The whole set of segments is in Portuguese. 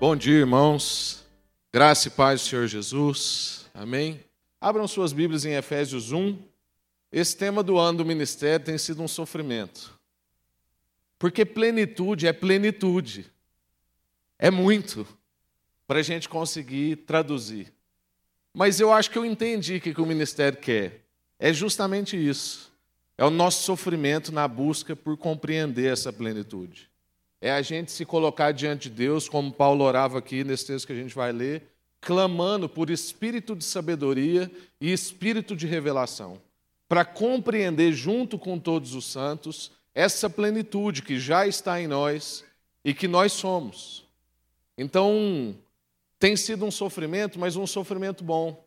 Bom dia, irmãos. Graça e paz do Senhor Jesus. Amém. Abram suas Bíblias em Efésios 1. Esse tema do ano do ministério tem sido um sofrimento. Porque plenitude é plenitude. É muito para a gente conseguir traduzir. Mas eu acho que eu entendi o que o ministério quer. É justamente isso. É o nosso sofrimento na busca por compreender essa plenitude. É a gente se colocar diante de Deus, como Paulo orava aqui nesse texto que a gente vai ler, clamando por espírito de sabedoria e espírito de revelação, para compreender junto com todos os santos essa plenitude que já está em nós e que nós somos. Então, tem sido um sofrimento, mas um sofrimento bom.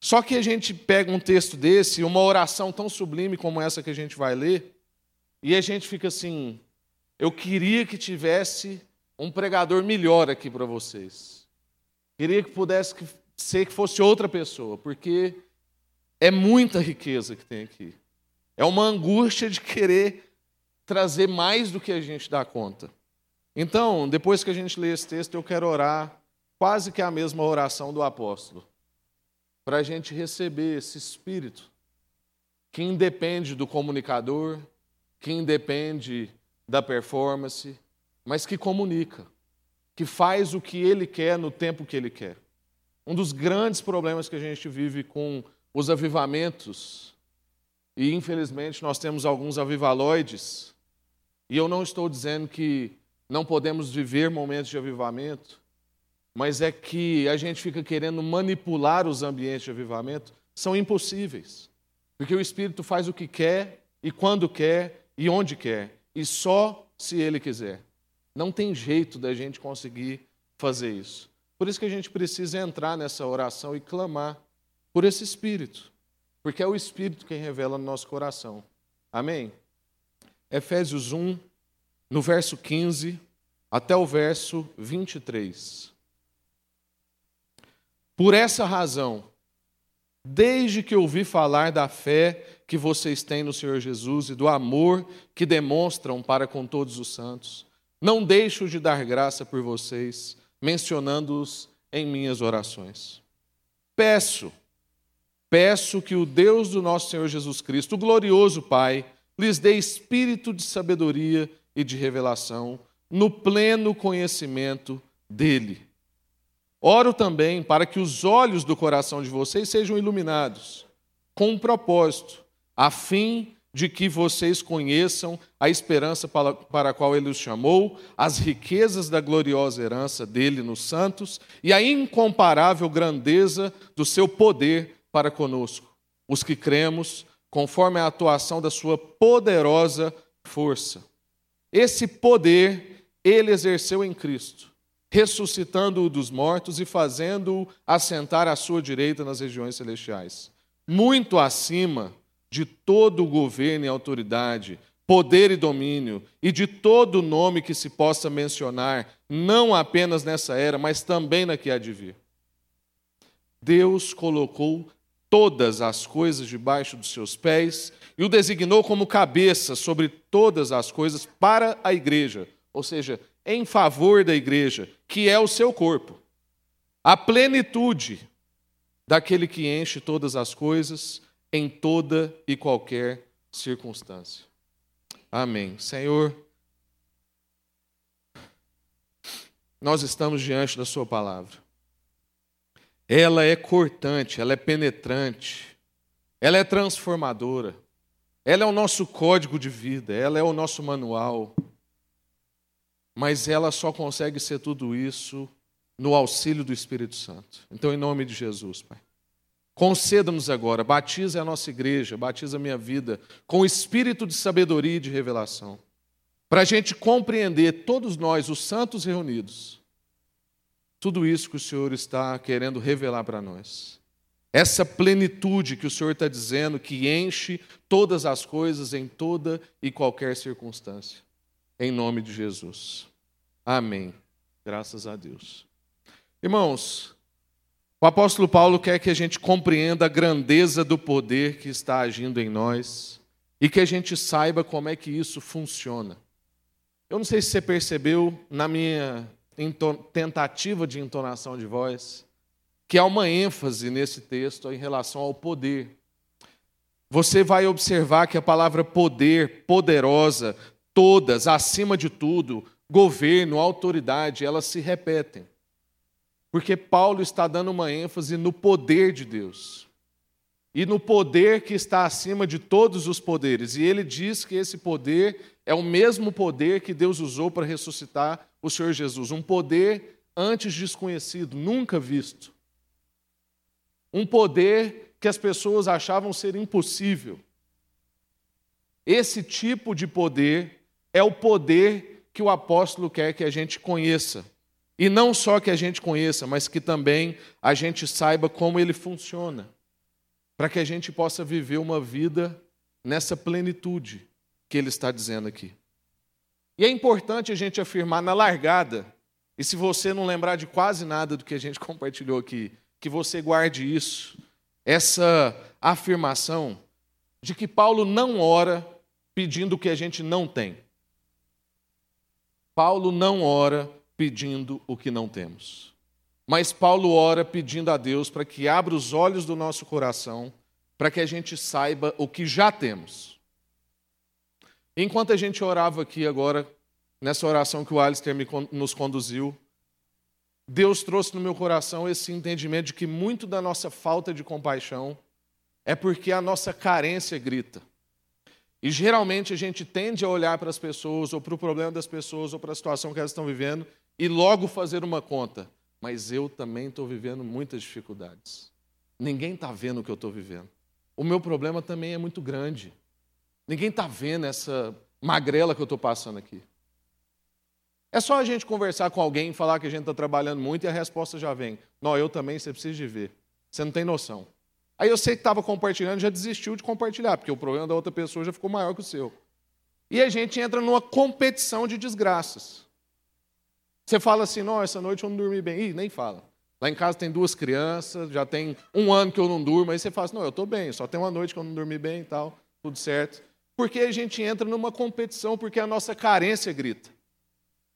Só que a gente pega um texto desse, uma oração tão sublime como essa que a gente vai ler, e a gente fica assim: eu queria que tivesse um pregador melhor aqui para vocês. Queria que pudesse ser que fosse outra pessoa, porque é muita riqueza que tem aqui. É uma angústia de querer trazer mais do que a gente dá conta. Então, depois que a gente lê esse texto, eu quero orar quase que a mesma oração do apóstolo para a gente receber esse espírito que independe do comunicador, que independe da performance, mas que comunica, que faz o que ele quer no tempo que ele quer. Um dos grandes problemas que a gente vive com os avivamentos, e infelizmente nós temos alguns avivaloides, e eu não estou dizendo que não podemos viver momentos de avivamento, mas é que a gente fica querendo manipular os ambientes de avivamento, são impossíveis. Porque o Espírito faz o que quer, e quando quer, e onde quer, e só se ele quiser. Não tem jeito da gente conseguir fazer isso. Por isso que a gente precisa entrar nessa oração e clamar por esse Espírito, porque é o Espírito quem revela no nosso coração. Amém? Efésios 1, no verso 15 até o verso 23. Por essa razão, desde que ouvi falar da fé que vocês têm no Senhor Jesus e do amor que demonstram para com todos os santos, não deixo de dar graça por vocês, mencionando-os em minhas orações. Peço, peço que o Deus do nosso Senhor Jesus Cristo, o glorioso Pai, lhes dê espírito de sabedoria e de revelação no pleno conhecimento dele Oro também para que os olhos do coração de vocês sejam iluminados, com um propósito, a fim de que vocês conheçam a esperança para a qual ele os chamou, as riquezas da gloriosa herança dele nos santos e a incomparável grandeza do seu poder para conosco, os que cremos, conforme a atuação da sua poderosa força. Esse poder ele exerceu em Cristo ressuscitando-o dos mortos e fazendo-o assentar à sua direita nas regiões celestiais, muito acima de todo o governo e autoridade, poder e domínio, e de todo nome que se possa mencionar, não apenas nessa era, mas também na que há de vir. Deus colocou todas as coisas debaixo dos seus pés e o designou como cabeça sobre todas as coisas para a igreja, ou seja, em favor da igreja, que é o seu corpo. A plenitude daquele que enche todas as coisas em toda e qualquer circunstância. Amém. Senhor, nós estamos diante da Sua palavra. Ela é cortante, ela é penetrante, ela é transformadora, ela é o nosso código de vida, ela é o nosso manual mas ela só consegue ser tudo isso no auxílio do Espírito Santo. Então, em nome de Jesus, Pai. Conceda-nos agora, batiza a nossa igreja, batiza a minha vida, com o espírito de sabedoria e de revelação, para a gente compreender, todos nós, os santos reunidos, tudo isso que o Senhor está querendo revelar para nós. Essa plenitude que o Senhor está dizendo, que enche todas as coisas em toda e qualquer circunstância em nome de Jesus. Amém. Graças a Deus. Irmãos, o apóstolo Paulo quer que a gente compreenda a grandeza do poder que está agindo em nós e que a gente saiba como é que isso funciona. Eu não sei se você percebeu na minha tentativa de entonação de voz, que há uma ênfase nesse texto em relação ao poder. Você vai observar que a palavra poder, poderosa, todas, acima de tudo, governo, autoridade, elas se repetem. Porque Paulo está dando uma ênfase no poder de Deus. E no poder que está acima de todos os poderes. E ele diz que esse poder é o mesmo poder que Deus usou para ressuscitar o Senhor Jesus. Um poder antes desconhecido, nunca visto. Um poder que as pessoas achavam ser impossível. Esse tipo de poder é o poder que o apóstolo quer que a gente conheça. E não só que a gente conheça, mas que também a gente saiba como ele funciona, para que a gente possa viver uma vida nessa plenitude que ele está dizendo aqui. E é importante a gente afirmar na largada, e se você não lembrar de quase nada do que a gente compartilhou aqui, que você guarde isso, essa afirmação de que Paulo não ora pedindo o que a gente não tem. Paulo não ora pedindo o que não temos. Mas Paulo ora pedindo a Deus para que abra os olhos do nosso coração, para que a gente saiba o que já temos. Enquanto a gente orava aqui agora, nessa oração que o Alistair nos conduziu, Deus trouxe no meu coração esse entendimento de que muito da nossa falta de compaixão é porque a nossa carência grita. E geralmente a gente tende a olhar para as pessoas, ou para o problema das pessoas, ou para a situação que elas estão vivendo, e logo fazer uma conta. Mas eu também estou vivendo muitas dificuldades. Ninguém está vendo o que eu estou vivendo. O meu problema também é muito grande. Ninguém está vendo essa magrela que eu estou passando aqui. É só a gente conversar com alguém falar que a gente está trabalhando muito e a resposta já vem. Não, eu também, você precisa de ver. Você não tem noção. Aí eu sei que estava compartilhando, já desistiu de compartilhar, porque o problema da outra pessoa já ficou maior que o seu. E a gente entra numa competição de desgraças. Você fala assim, não, essa noite eu não dormi bem. Ih, nem fala. Lá em casa tem duas crianças, já tem um ano que eu não durmo, aí você fala assim, não, eu estou bem, só tem uma noite que eu não dormi bem e tal, tudo certo. Porque a gente entra numa competição, porque a nossa carência grita.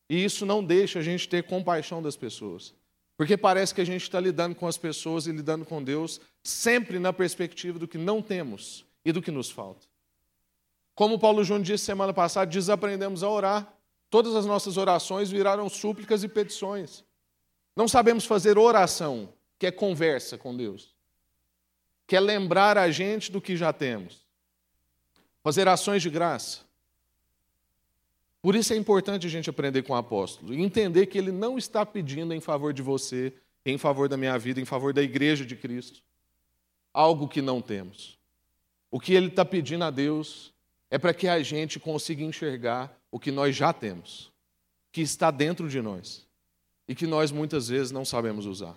E isso não deixa a gente ter compaixão das pessoas. Porque parece que a gente está lidando com as pessoas e lidando com Deus sempre na perspectiva do que não temos e do que nos falta. Como Paulo Júnior disse semana passada, desaprendemos a orar. Todas as nossas orações viraram súplicas e petições. Não sabemos fazer oração, que é conversa com Deus, que é lembrar a gente do que já temos, fazer ações de graça. Por isso é importante a gente aprender com o apóstolo e entender que ele não está pedindo em favor de você, em favor da minha vida, em favor da igreja de Cristo, algo que não temos. O que ele está pedindo a Deus é para que a gente consiga enxergar o que nós já temos, que está dentro de nós e que nós muitas vezes não sabemos usar.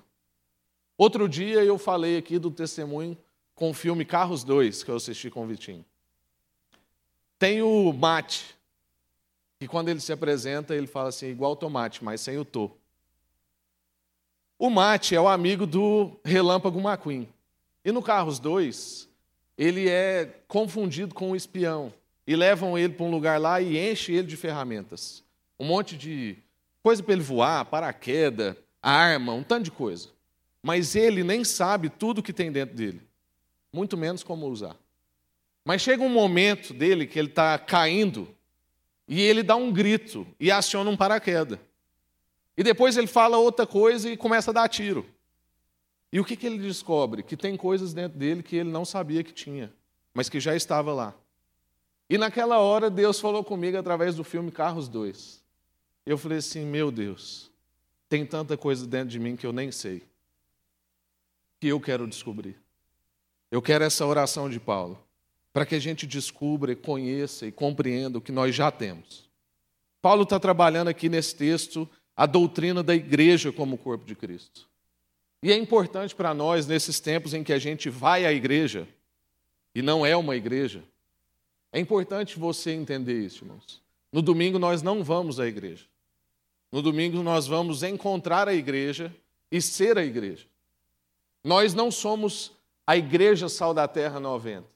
Outro dia eu falei aqui do testemunho com o filme Carros 2, que eu assisti com o Vitinho. Tem o Mate, que quando ele se apresenta, ele fala assim, igual tomate, mas sem o to. O Mate é o amigo do Relâmpago McQueen. E no Carros 2, ele é confundido com um espião e levam ele para um lugar lá e enchem ele de ferramentas. Um monte de coisa para ele voar, paraquedas, arma, um tanto de coisa. Mas ele nem sabe tudo que tem dentro dele, muito menos como usar. Mas chega um momento dele que ele está caindo e ele dá um grito e aciona um paraquedas. E depois ele fala outra coisa e começa a dar tiro. E o que, que ele descobre? Que tem coisas dentro dele que ele não sabia que tinha, mas que já estava lá. E naquela hora Deus falou comigo através do filme Carros 2. Eu falei assim: meu Deus, tem tanta coisa dentro de mim que eu nem sei, que eu quero descobrir. Eu quero essa oração de Paulo, para que a gente descubra, conheça e compreenda o que nós já temos. Paulo está trabalhando aqui nesse texto a doutrina da igreja como corpo de Cristo. E é importante para nós, nesses tempos em que a gente vai à igreja, e não é uma igreja, é importante você entender isso, irmãos. No domingo nós não vamos à igreja. No domingo nós vamos encontrar a igreja e ser a igreja. Nós não somos a igreja Sal da Terra 90.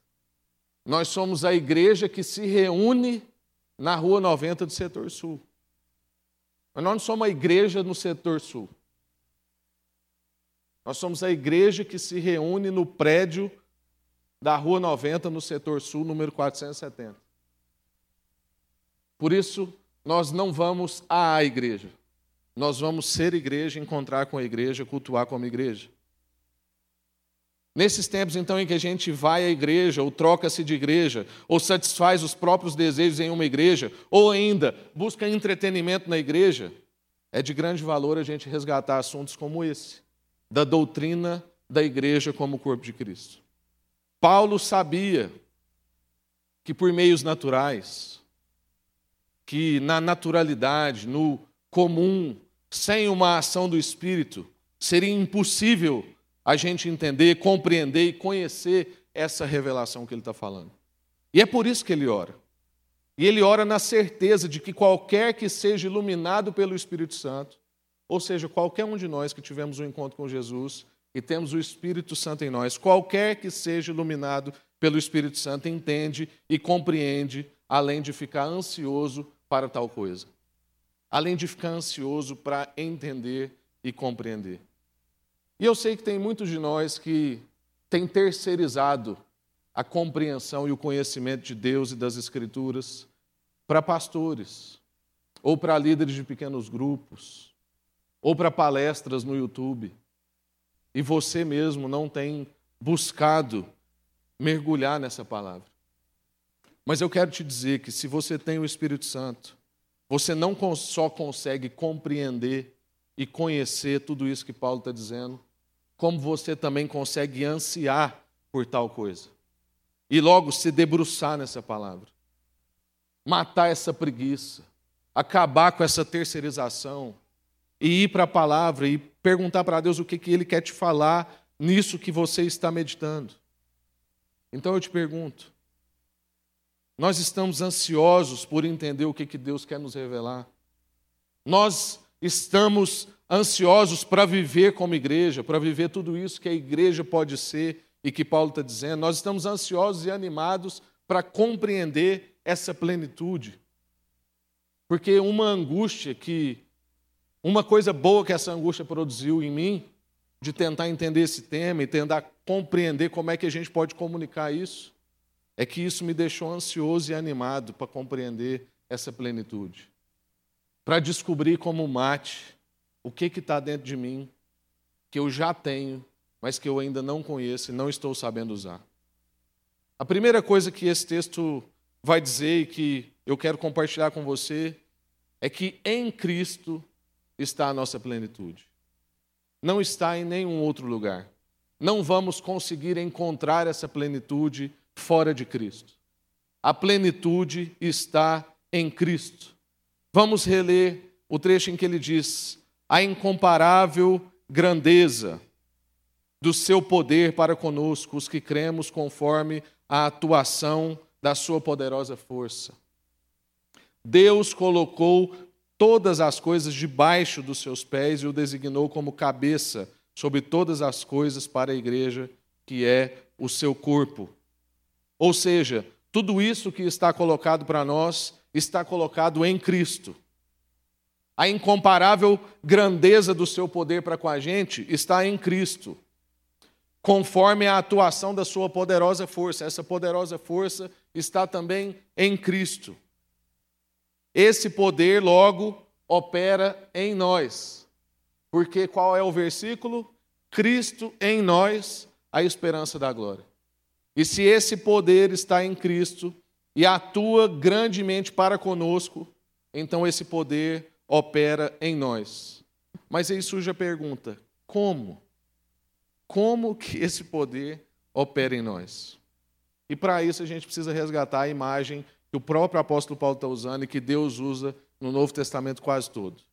Nós somos a igreja que se reúne na Rua 90 do Setor Sul. Mas nós não somos a igreja no setor sul. Nós somos a igreja que se reúne no prédio da Rua 90, no setor sul, número 470. Por isso, nós não vamos à igreja. Nós vamos ser igreja, encontrar com a igreja, cultuar como igreja. Nesses tempos, então, em que a gente vai à igreja, ou troca-se de igreja, ou satisfaz os próprios desejos em uma igreja, ou ainda busca entretenimento na igreja, é de grande valor a gente resgatar assuntos como esse, da doutrina da igreja como corpo de Cristo. Paulo sabia que por meios naturais, que na naturalidade, no comum, sem uma ação do Espírito, seria impossível a gente entender, compreender e conhecer essa revelação que ele está falando. E é por isso que ele ora. E ele ora na certeza de que qualquer que seja iluminado pelo Espírito Santo, ou seja, qualquer um de nós que tivemos um encontro com Jesus e temos o Espírito Santo em nós, qualquer que seja iluminado pelo Espírito Santo, entende e compreende, além de ficar ansioso para tal coisa. Além de ficar ansioso para entender e compreender. E eu sei que tem muitos de nós que têm terceirizado a compreensão e o conhecimento de Deus e das Escrituras para pastores, ou para líderes de pequenos grupos, ou para palestras no YouTube. E você mesmo não tem buscado mergulhar nessa palavra. Mas eu quero te dizer que se você tem o Espírito Santo, você não só consegue compreender e conhecer tudo isso que Paulo está dizendo, como você também consegue ansiar por tal coisa. E logo se debruçar nessa palavra. Matar essa preguiça, acabar com essa terceirização e ir para a palavra e perguntar para Deus o que, que Ele quer te falar nisso que você está meditando. Então eu te pergunto: nós estamos ansiosos por entender o que, que Deus quer nos revelar? Nós estamos ansiosos para viver como igreja, para viver tudo isso que a igreja pode ser e que Paulo está dizendo. Nós estamos ansiosos e animados para compreender essa plenitude. Porque uma angústia que. Uma coisa boa que essa angústia produziu em mim, de tentar entender esse tema e tentar compreender como é que a gente pode comunicar isso, é que isso me deixou ansioso e animado para compreender essa plenitude. Para descobrir como mate o que está dentro de mim que eu já tenho, mas que eu ainda não conheço e não estou sabendo usar. A primeira coisa que esse texto vai dizer e que eu quero compartilhar com você é que em Cristo está a nossa plenitude. Não está em nenhum outro lugar. Não vamos conseguir encontrar essa plenitude fora de Cristo. A plenitude está em Cristo. Vamos reler o trecho em que ele diz: a incomparável grandeza do seu poder para conosco, os que cremos conforme a atuação da sua poderosa força. Deus colocou todas as coisas debaixo dos seus pés e o designou como cabeça sobre todas as coisas para a igreja, que é o seu corpo. Ou seja, tudo isso que está colocado para nós está colocado em Cristo. A incomparável grandeza do seu poder para com a gente está em Cristo, conforme a atuação da sua poderosa força. Essa poderosa força está também em Cristo. Esse poder, logo, opera em nós. Porque qual é o versículo? Cristo em nós, a esperança da glória. E se esse poder está em Cristo e atua grandemente para conosco, então esse poder opera em nós. Mas aí surge a pergunta: como? Como que esse poder opera em nós? E para isso a gente precisa resgatar a imagem que o próprio apóstolo Paulo está usando e que Deus usa no Novo Testamento quase todo,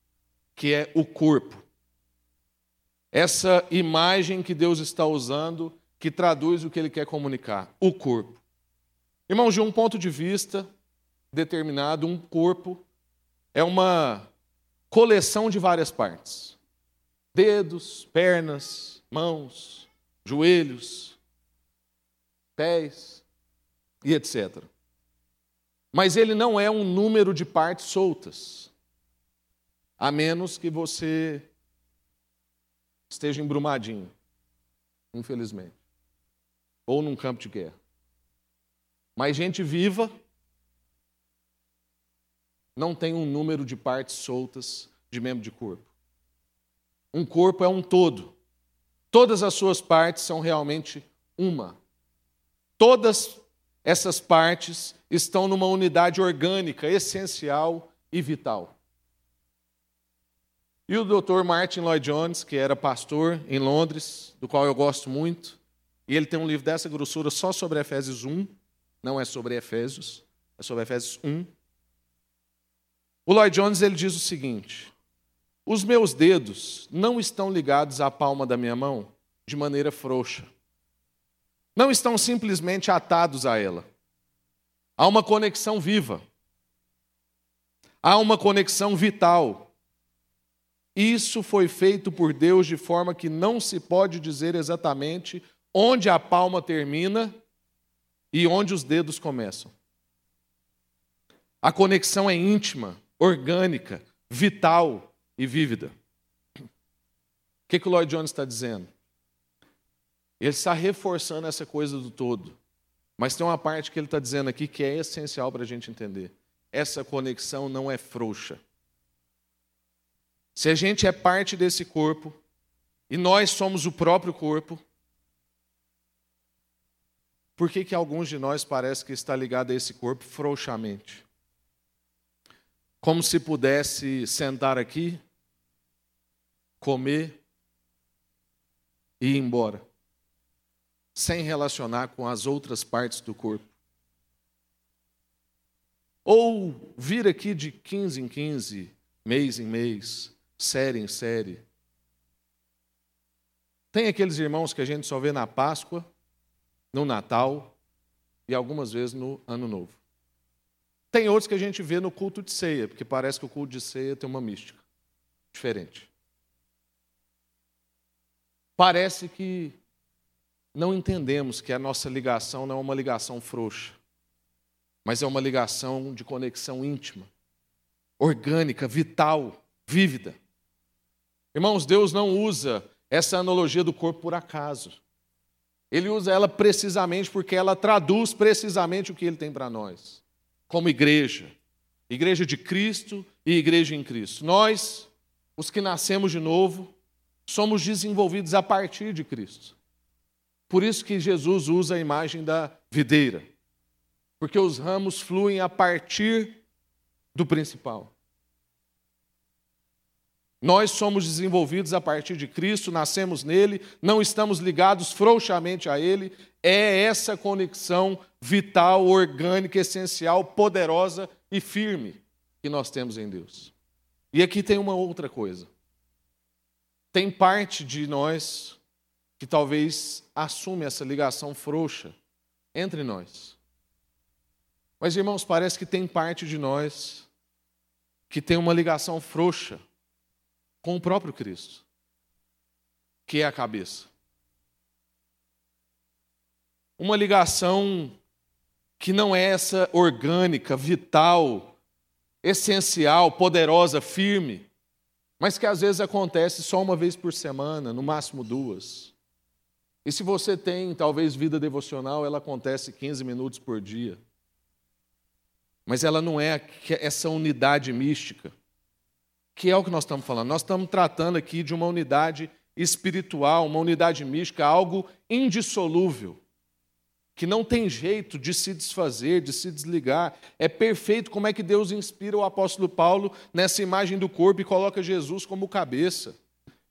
que é o corpo. Essa imagem que Deus está usando que traduz o que ele quer comunicar, o corpo. Irmãos, de um ponto de vista determinado, um corpo é uma coleção de várias partes: dedos, pernas, mãos, joelhos, pés e etc. Mas ele não é um número de partes soltas. A menos que você esteja embrumadinho, infelizmente, ou num campo de guerra. Mas gente viva não tem um número de partes soltas de membro de corpo. Um corpo é um todo. Todas as suas partes são realmente uma. Todas essas partes estão numa unidade orgânica, essencial e vital. E o Dr. Martin Lloyd Jones, que era pastor em Londres, do qual eu gosto muito, e ele tem um livro dessa grossura só sobre Efésios 1, não é sobre Efésios, é sobre Efésios 1. O Lloyd Jones ele diz o seguinte: Os meus dedos não estão ligados à palma da minha mão de maneira frouxa. Não estão simplesmente atados a ela. Há uma conexão viva. Há uma conexão vital. Isso foi feito por Deus de forma que não se pode dizer exatamente onde a palma termina e onde os dedos começam. A conexão é íntima, orgânica, vital e vívida. O que, que o Lloyd Jones está dizendo? Ele está reforçando essa coisa do todo. Mas tem uma parte que ele está dizendo aqui que é essencial para a gente entender. Essa conexão não é frouxa. Se a gente é parte desse corpo, e nós somos o próprio corpo, por que, que alguns de nós parece que está ligado a esse corpo frouxamente? Como se pudesse sentar aqui, comer e ir embora, sem relacionar com as outras partes do corpo. Ou vir aqui de 15 em 15, mês em mês, série em série. Tem aqueles irmãos que a gente só vê na Páscoa no Natal e algumas vezes no Ano Novo. Tem outros que a gente vê no culto de ceia, porque parece que o culto de ceia tem uma mística diferente. Parece que não entendemos que a nossa ligação não é uma ligação frouxa, mas é uma ligação de conexão íntima, orgânica, vital, vívida. Irmãos, Deus não usa essa analogia do corpo por acaso. Ele usa ela precisamente porque ela traduz precisamente o que ele tem para nós, como igreja. Igreja de Cristo e igreja em Cristo. Nós, os que nascemos de novo, somos desenvolvidos a partir de Cristo. Por isso que Jesus usa a imagem da videira, porque os ramos fluem a partir do principal. Nós somos desenvolvidos a partir de Cristo, nascemos nele, não estamos ligados frouxamente a ele. É essa conexão vital, orgânica, essencial, poderosa e firme que nós temos em Deus. E aqui tem uma outra coisa. Tem parte de nós que talvez assume essa ligação frouxa entre nós. Mas, irmãos, parece que tem parte de nós que tem uma ligação frouxa com o próprio Cristo, que é a cabeça. Uma ligação que não é essa orgânica, vital, essencial, poderosa, firme, mas que às vezes acontece só uma vez por semana, no máximo duas. E se você tem talvez vida devocional, ela acontece 15 minutos por dia. Mas ela não é essa unidade mística que é o que nós estamos falando. Nós estamos tratando aqui de uma unidade espiritual, uma unidade mística, algo indissolúvel, que não tem jeito de se desfazer, de se desligar. É perfeito como é que Deus inspira o apóstolo Paulo nessa imagem do corpo e coloca Jesus como cabeça.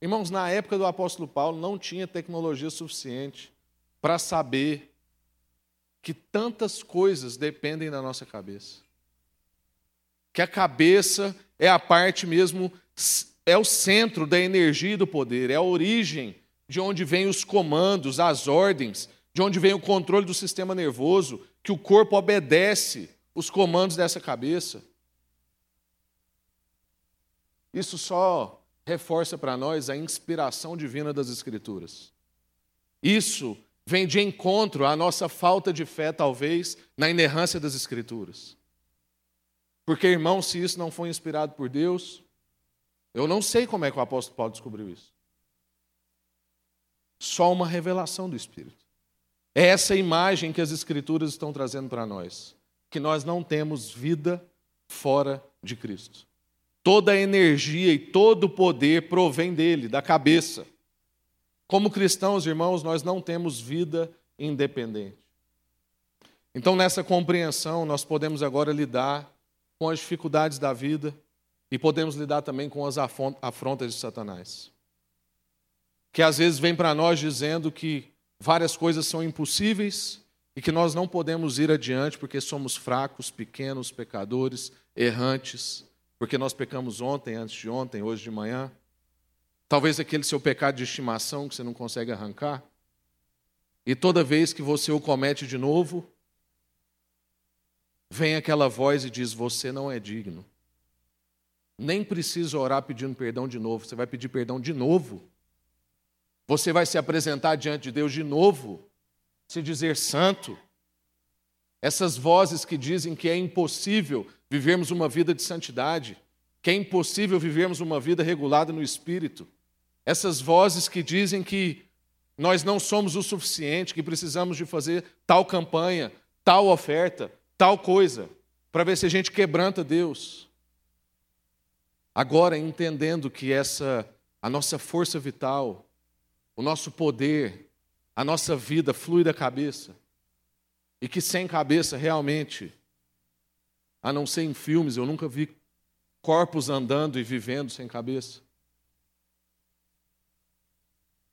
Irmãos, na época do apóstolo Paulo não tinha tecnologia suficiente para saber que tantas coisas dependem da nossa cabeça. Que a cabeça é a parte mesmo, é o centro da energia e do poder, é a origem de onde vêm os comandos, as ordens, de onde vem o controle do sistema nervoso, que o corpo obedece os comandos dessa cabeça. Isso só reforça para nós a inspiração divina das Escrituras. Isso vem de encontro à nossa falta de fé, talvez, na inerrância das Escrituras. Porque, irmão, se isso não foi inspirado por Deus, Eu não sei como é que o apóstolo Paulo descobriu isso. Só uma revelação do Espírito. É essa imagem que as Escrituras estão trazendo para nós, que nós não temos vida fora de Cristo. Toda a energia e todo o poder provém dele, da cabeça. Como cristãos, irmãos, nós não temos vida independente. Então, nessa compreensão, nós podemos agora lidar com as dificuldades da vida e podemos lidar também com as afrontas de Satanás. Que às vezes vem para nós dizendo que várias coisas são impossíveis e que nós não podemos ir adiante porque somos fracos, pequenos, pecadores, errantes, porque nós pecamos ontem, antes de ontem, hoje de manhã. Talvez aquele seu pecado de estimação que você não consegue arrancar. E toda vez que você o comete de novo, vem aquela voz e diz: Você não é digno. Nem precisa orar pedindo perdão de novo, você vai pedir perdão de novo. Você vai se apresentar diante de Deus de novo, se dizer santo. Essas vozes que dizem que é impossível vivermos uma vida de santidade, que é impossível vivermos uma vida regulada no espírito. Essas vozes que dizem que nós não somos o suficiente, que precisamos de fazer tal campanha, tal oferta, tal coisa, para ver se a gente quebranta Deus. Agora, entendendo que essa a nossa força vital, o nosso poder, a nossa vida flui da cabeça. E que sem cabeça, realmente, a não ser em filmes, eu nunca vi corpos andando e vivendo sem cabeça.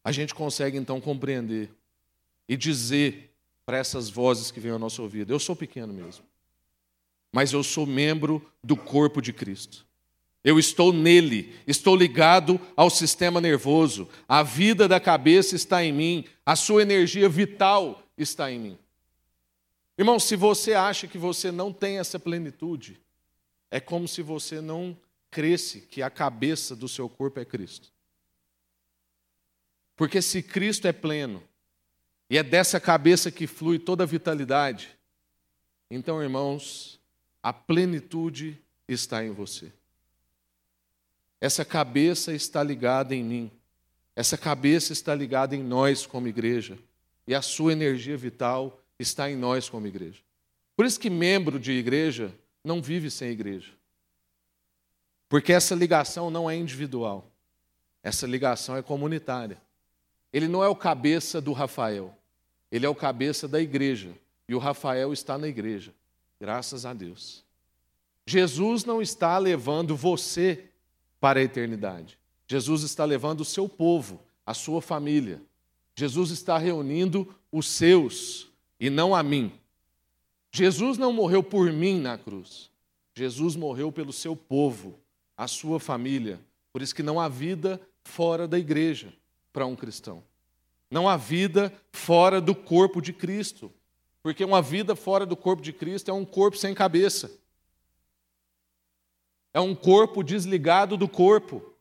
A gente consegue então compreender e dizer para essas vozes que vêm ao nosso ouvido: eu sou pequeno mesmo, mas eu sou membro do corpo de Cristo. Eu estou nele, estou ligado ao sistema nervoso. A vida da cabeça está em mim, a sua energia vital está em mim. Irmão, se você acha que você não tem essa plenitude, é como se você não cresce que a cabeça do seu corpo é Cristo. Porque se Cristo é pleno, e é dessa cabeça que flui toda a vitalidade, então, irmãos, a plenitude está em você. Essa cabeça está ligada em mim. Essa cabeça está ligada em nós como igreja. E a sua energia vital está em nós como igreja. Por isso que membro de igreja não vive sem igreja. Porque essa ligação não é individual. Essa ligação é comunitária. Ele não é o cabeça do Rafael. Ele é o cabeça da igreja. E o Rafael está na igreja. Graças a Deus. Jesus não está levando você para a eternidade. Jesus está levando o seu povo, a sua família. Jesus está reunindo os seus e não a mim. Jesus não morreu por mim na cruz. Jesus morreu pelo seu povo, a sua família. Por isso que não há vida fora da igreja para um cristão. Não há vida fora do corpo de Cristo. Porque uma vida fora do corpo de Cristo é um corpo sem cabeça. É um corpo desligado do corpo.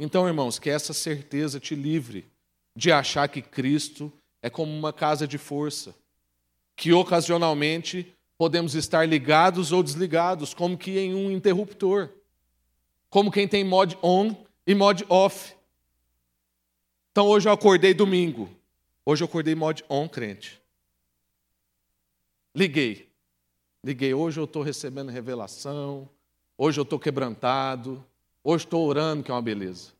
Então, irmãos, que essa certeza te livre de achar que Cristo é como uma casa de força, que ocasionalmente podemos estar ligados ou desligados, como que em um interruptor, como quem tem mod on e mod off. Então hoje eu acordei domingo, hoje eu acordei mod on crente. Liguei, liguei, hoje eu estou recebendo revelação, Hoje eu estou quebrantado. Hoje estou orando, que é uma beleza.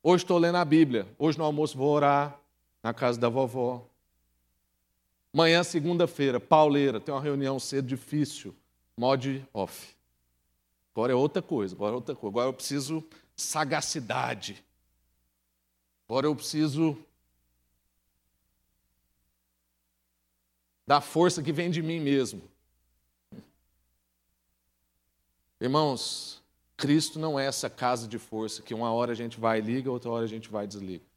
Hoje estou lendo a Bíblia. Hoje no almoço vou orar na casa da vovó. Amanhã, segunda-feira, pauleira, tem uma reunião cedo difícil. Mod off. Agora é outra coisa, agora é outra coisa. Agora eu preciso sagacidade. Agora eu preciso da força que vem de mim mesmo. Irmãos, Cristo não é essa casa de força que uma hora a gente vai e liga, outra hora a gente vai e desliga.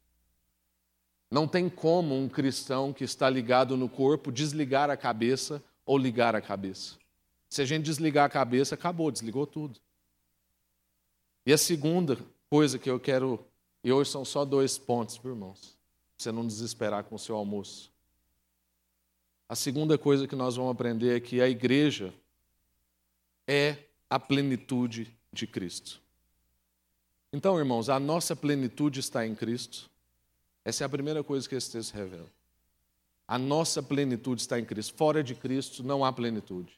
Não tem como um cristão que está ligado no corpo desligar a cabeça ou ligar a cabeça. Se a gente desligar a cabeça, acabou, desligou tudo. E a segunda coisa que eu quero, e hoje são só dois pontos, irmãos, pra você não desesperar com o seu almoço. A segunda coisa que nós vamos aprender é que a igreja é a plenitude de Cristo. Então, irmãos, a nossa plenitude está em Cristo. Essa é a primeira coisa que esse texto revela. A nossa plenitude está em Cristo. Fora de Cristo não há plenitude.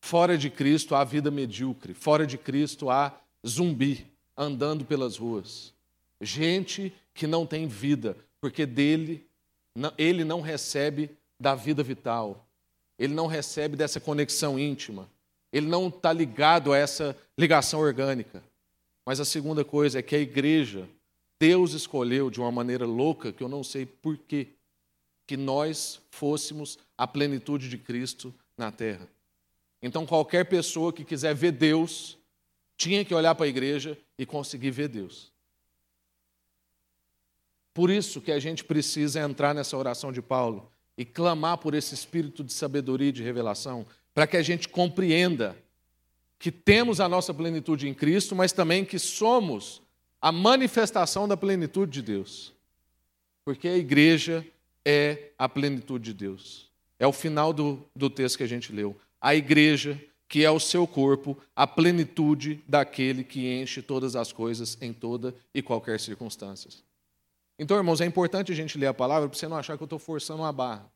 Fora de Cristo há vida medíocre. Fora de Cristo há zumbi andando pelas ruas. Gente que não tem vida, porque dele ele não recebe da vida vital. Ele não recebe dessa conexão íntima. Ele não está ligado a essa ligação orgânica. Mas a segunda coisa é que a igreja, Deus escolheu de uma maneira louca, que eu não sei porquê, que nós fôssemos a plenitude de Cristo na terra. Então, qualquer pessoa que quiser ver Deus, tinha que olhar para a igreja e conseguir ver Deus. Por isso que a gente precisa entrar nessa oração de Paulo e clamar por esse espírito de sabedoria e de revelação, para que a gente compreenda que temos a nossa plenitude em Cristo, mas também que somos a manifestação da plenitude de Deus. Porque a igreja é a plenitude de Deus. É o final do, do texto que a gente leu. A igreja, que é o seu corpo, a plenitude daquele que enche todas as coisas em toda e qualquer circunstância. Então, irmãos, é importante a gente ler a palavra para você não achar que eu estou forçando uma barra.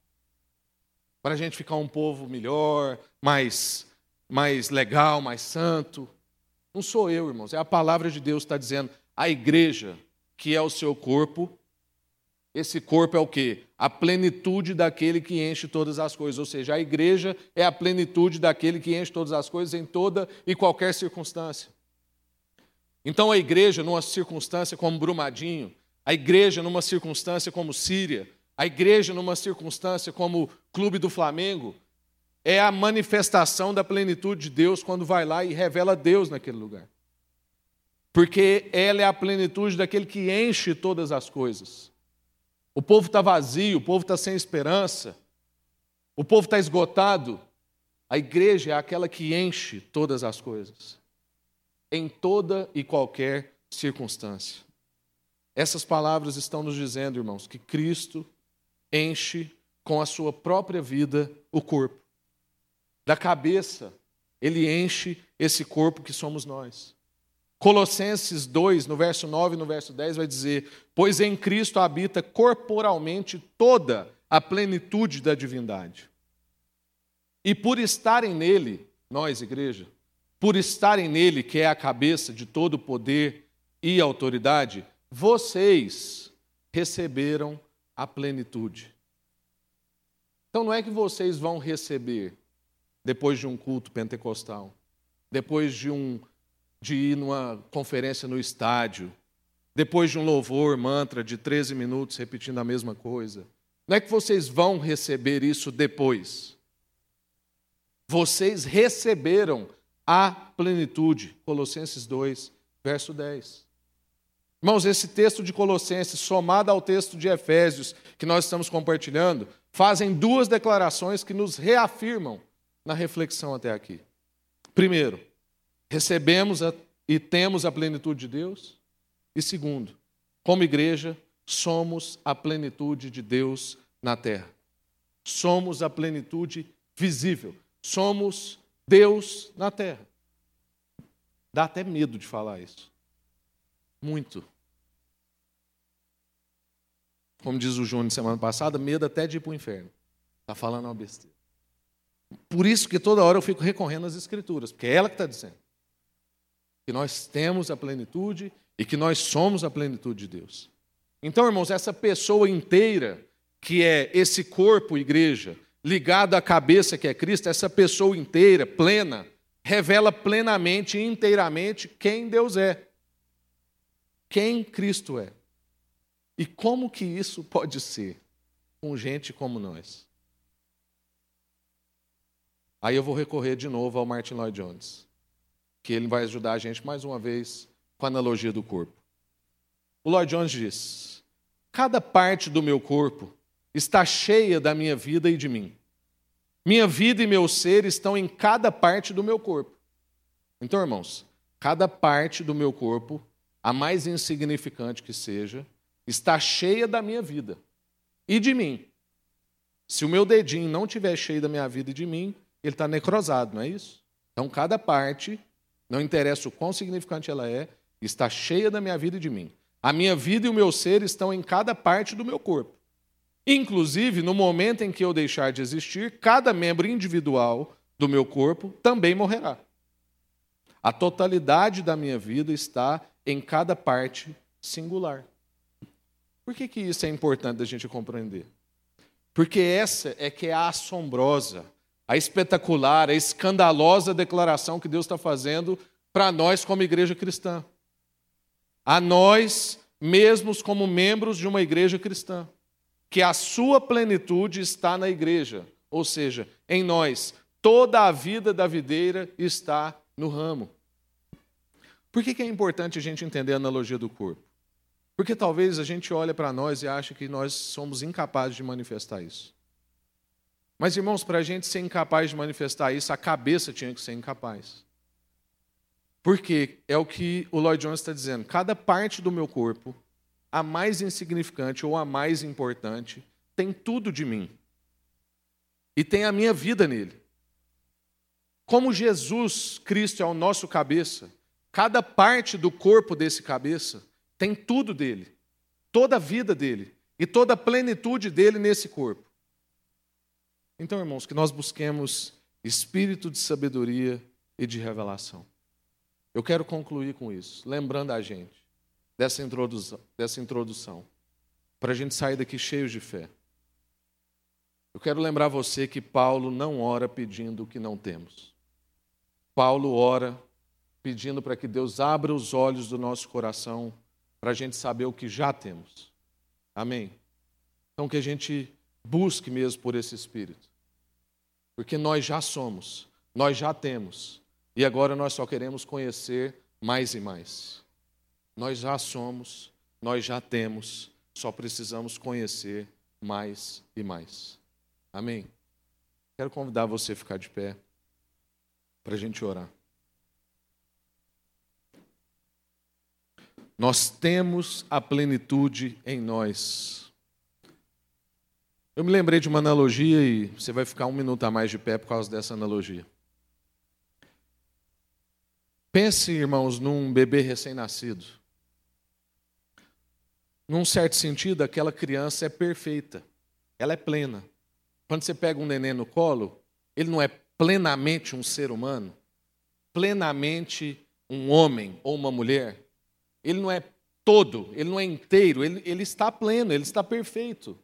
Para a gente ficar um povo melhor, mais, mais legal, mais santo. Não sou eu, irmãos, é a palavra de Deus que está dizendo. A igreja, que é o seu corpo, esse corpo é o quê? A plenitude daquele que enche todas as coisas. Ou seja, a igreja é a plenitude daquele que enche todas as coisas em toda e qualquer circunstância. Então, a igreja, numa circunstância como Brumadinho, a igreja numa circunstância como Síria, a igreja numa circunstância como Clube do Flamengo, é a manifestação da plenitude de Deus quando vai lá e revela Deus naquele lugar. Porque ela é a plenitude daquele que enche todas as coisas. O povo está vazio, o povo está sem esperança, o povo está esgotado. A igreja é aquela que enche todas as coisas, em toda e qualquer circunstância. Essas palavras estão nos dizendo, irmãos, que Cristo enche com a sua própria vida o corpo. Da cabeça, ele enche esse corpo que somos nós. Colossenses 2, no verso 9 e no verso 10, vai dizer: Pois em Cristo habita corporalmente toda a plenitude da divindade. E por estarem nele, nós, igreja, por estarem nele, que é a cabeça de todo poder e autoridade, vocês receberam a plenitude. Então não é que vocês vão receber depois de um culto pentecostal, depois de um de ir numa conferência no estádio, depois de um louvor, mantra de 13 minutos repetindo a mesma coisa. Não é que vocês vão receber isso depois. Vocês receberam a plenitude. Colossenses 2, verso 10. Irmãos, esse texto de Colossenses, somado ao texto de Efésios que nós estamos compartilhando, fazem duas declarações que nos reafirmam na reflexão até aqui. Primeiro, recebemos a, e temos a plenitude de Deus. E segundo, como igreja, somos a plenitude de Deus na terra. Somos a plenitude visível. Somos Deus na terra. Dá até medo de falar isso. Muito. Como diz o Júnior semana passada, medo até de ir para o inferno. Está falando uma besteira. Por isso que toda hora eu fico recorrendo às Escrituras, porque é ela que está dizendo. Que nós temos a plenitude e que nós somos a plenitude de Deus. Então, irmãos, essa pessoa inteira, que é esse corpo, igreja, ligado à cabeça que é Cristo, essa pessoa inteira, plena, revela plenamente e inteiramente quem Deus é. Quem Cristo é. E como que isso pode ser com gente como nós? Aí eu vou recorrer de novo ao Martin Lloyd Jones, que ele vai ajudar a gente mais uma vez com a analogia do corpo. O Lloyd Jones diz: Cada parte do meu corpo está cheia da minha vida e de mim. Minha vida e meu ser estão em cada parte do meu corpo. Então, irmãos, cada parte do meu corpo, a mais insignificante que seja, está cheia da minha vida e de mim. Se o meu dedinho não estiver cheio da minha vida e de mim, ele está necrosado, não é isso? Então, cada parte, não interessa o quão significante ela é, está cheia da minha vida e de mim. A minha vida e o meu ser estão em cada parte do meu corpo. Inclusive, no momento em que eu deixar de existir, cada membro individual do meu corpo também morrerá. A totalidade da minha vida está em cada parte singular. Por que, que isso é importante da gente compreender? Porque essa é que é a assombrosa, a espetacular, a escandalosa declaração que Deus está fazendo para nós como igreja cristã. A nós, mesmos como membros de uma igreja cristã, que a sua plenitude está na igreja, ou seja, em nós. Toda a vida da videira está no ramo. Por que, é importante a gente entender a analogia do corpo? Porque talvez a gente olhe para nós e ache que nós somos incapazes de manifestar isso. Mas, irmãos, para a gente ser incapaz de manifestar isso, a cabeça tinha que ser incapaz. Porque é o que o Lloyd Jones está dizendo: cada parte do meu corpo, a mais insignificante ou a mais importante, tem tudo de mim. E tem a minha vida nele. Como Jesus Cristo é o nosso cabeça, cada parte do corpo desse cabeça tem tudo dele, toda a vida dele e toda a plenitude dele nesse corpo. Então, irmãos, que nós busquemos espírito de sabedoria e de revelação. Eu quero concluir com isso, lembrando a gente dessa introdução, dessa introdução para a gente sair daqui cheios de fé. Eu quero lembrar você que Paulo não ora pedindo o que não temos. Paulo ora pedindo para que Deus abra os olhos do nosso coração para a gente saber o que já temos. Amém? Então, que a gente busque mesmo por esse Espírito. Porque nós já somos, nós já temos, e agora nós só queremos conhecer mais e mais. Nós já somos, nós já temos, só precisamos conhecer mais e mais. Amém? Quero convidar você a ficar de pé para a gente orar. Nós temos a plenitude em nós. Eu me lembrei de uma analogia e você vai ficar um minuto a mais de pé por causa dessa analogia. Pense, irmãos, num bebê recém-nascido. Num certo sentido, aquela criança é perfeita, ela é plena. Quando você pega um neném no colo, ele não é plenamente um ser humano, plenamente um homem ou uma mulher ele não é todo, ele não é inteiro, ele, ele está pleno, ele está perfeito.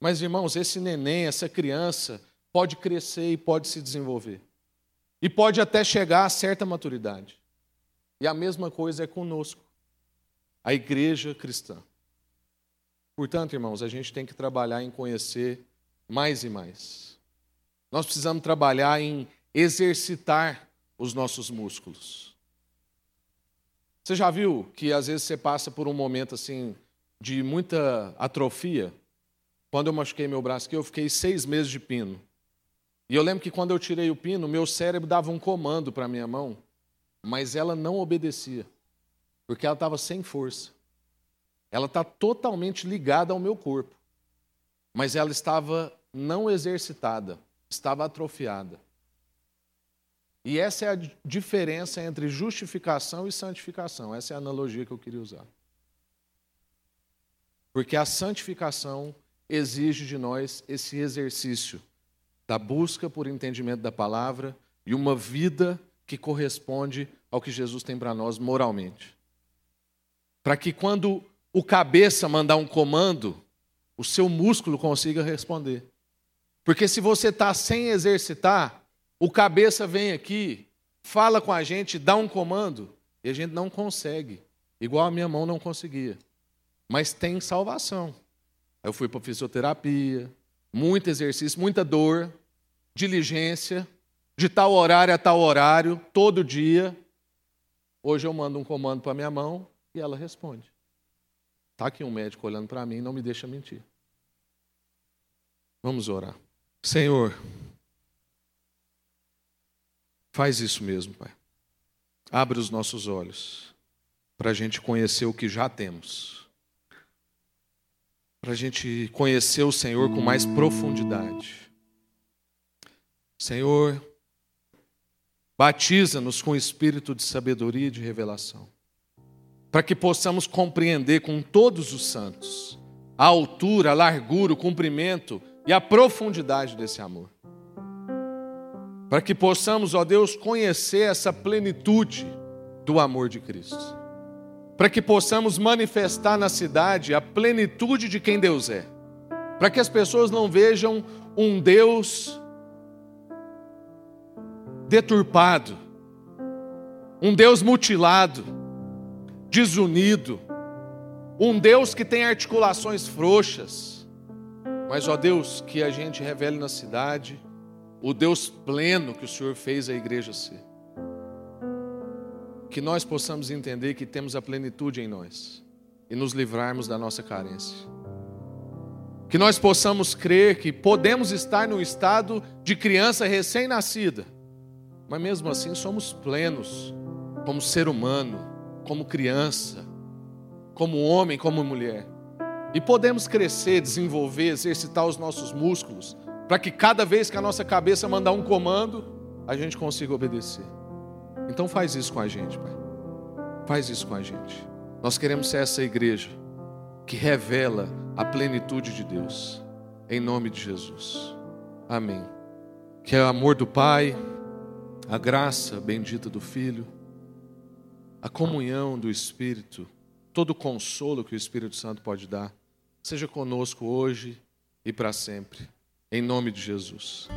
Mas, irmãos, esse neném, essa criança, pode crescer e pode se desenvolver. E pode até chegar a certa maturidade. E a mesma coisa é conosco, a igreja cristã. Portanto, irmãos, a gente tem que trabalhar em conhecer mais e mais. Nós precisamos trabalhar em exercitar os nossos músculos. Você já viu que às vezes você passa por um momento assim de muita atrofia? Quando eu machuquei meu braço aqui, eu fiquei seis meses de pino. E eu lembro que quando eu tirei o pino, meu cérebro dava um comando para minha mão, mas ela não obedecia, porque ela estava sem força. Ela está totalmente ligada ao meu corpo, mas ela estava não exercitada, estava atrofiada. E essa é a diferença entre justificação e santificação. Essa é a analogia que eu queria usar. Porque a santificação exige de nós esse exercício da busca por entendimento da palavra e uma vida que corresponde ao que Jesus tem para nós moralmente. Para que quando o cabeça mandar um comando, o seu músculo consiga responder. Porque se você está sem exercitar, o cabeça vem aqui, fala com a gente, dá um comando, e a gente não consegue. Igual a minha mão não conseguia. Mas tem salvação. Eu fui para fisioterapia, muito exercício, muita dor, diligência, de tal horário a tal horário, todo dia. Hoje eu mando um comando para minha mão e ela responde. Está aqui um médico olhando para mim, não me deixa mentir. Vamos orar. Senhor, Faz isso mesmo, Pai. Abre os nossos olhos para a gente conhecer o que já temos, para a gente conhecer o Senhor com mais profundidade. Senhor, batiza-nos com espírito de sabedoria e de revelação. para que possamos compreender com todos os santos a altura, a largura, o comprimento e a profundidade desse amor. Para que possamos, ó Deus, conhecer essa plenitude do amor de Cristo. Para que possamos manifestar na cidade a plenitude de quem Deus é. Para que as pessoas não vejam um Deus deturpado, um Deus mutilado, desunido, um Deus que tem articulações frouxas, mas, ó Deus, que a gente revele na cidade o Deus pleno que o Senhor fez a igreja ser. Que nós possamos entender que temos a plenitude em nós e nos livrarmos da nossa carência. Que nós possamos crer que podemos estar no estado de criança recém-nascida, mas mesmo assim somos plenos como ser humano, como criança, como homem, como mulher. E podemos crescer, desenvolver, exercitar os nossos músculos, para que cada vez que a nossa cabeça mandar um comando, a gente consiga obedecer. Então faz isso com a gente, Pai. Faz isso com a gente. Nós queremos ser essa igreja que revela a plenitude de Deus. Em nome de Jesus. Amém. Que é o amor do Pai, a graça bendita do Filho, a comunhão do Espírito, todo o consolo que o Espírito Santo pode dar, seja conosco hoje e para sempre. Em nome de Jesus.